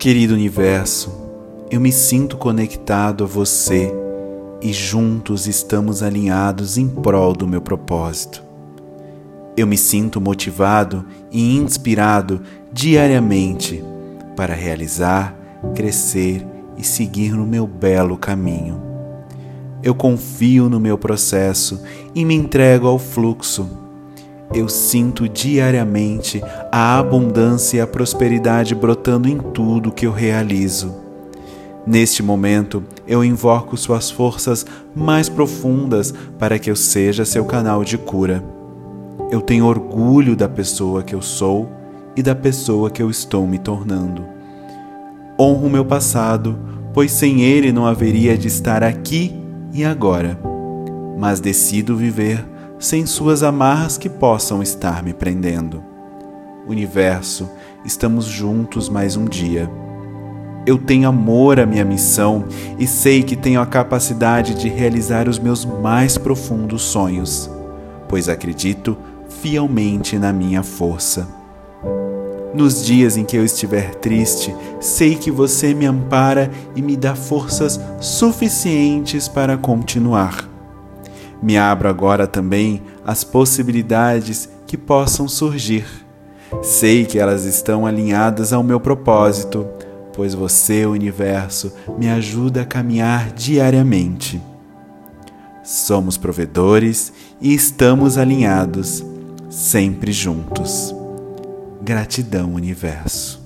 Querido universo, eu me sinto conectado a você e juntos estamos alinhados em prol do meu propósito. Eu me sinto motivado e inspirado diariamente para realizar, crescer e seguir no meu belo caminho. Eu confio no meu processo e me entrego ao fluxo. Eu sinto diariamente a abundância e a prosperidade brotando em tudo que eu realizo. Neste momento, eu invoco suas forças mais profundas para que eu seja seu canal de cura. Eu tenho orgulho da pessoa que eu sou e da pessoa que eu estou me tornando. Honro meu passado, pois sem ele não haveria de estar aqui e agora. Mas decido viver sem suas amarras que possam estar me prendendo. Universo, estamos juntos mais um dia. Eu tenho amor à minha missão e sei que tenho a capacidade de realizar os meus mais profundos sonhos, pois acredito fielmente na minha força. Nos dias em que eu estiver triste, sei que você me ampara e me dá forças suficientes para continuar. Me abro agora também às possibilidades que possam surgir. Sei que elas estão alinhadas ao meu propósito, pois você, universo, me ajuda a caminhar diariamente. Somos provedores e estamos alinhados, sempre juntos. Gratidão, Universo.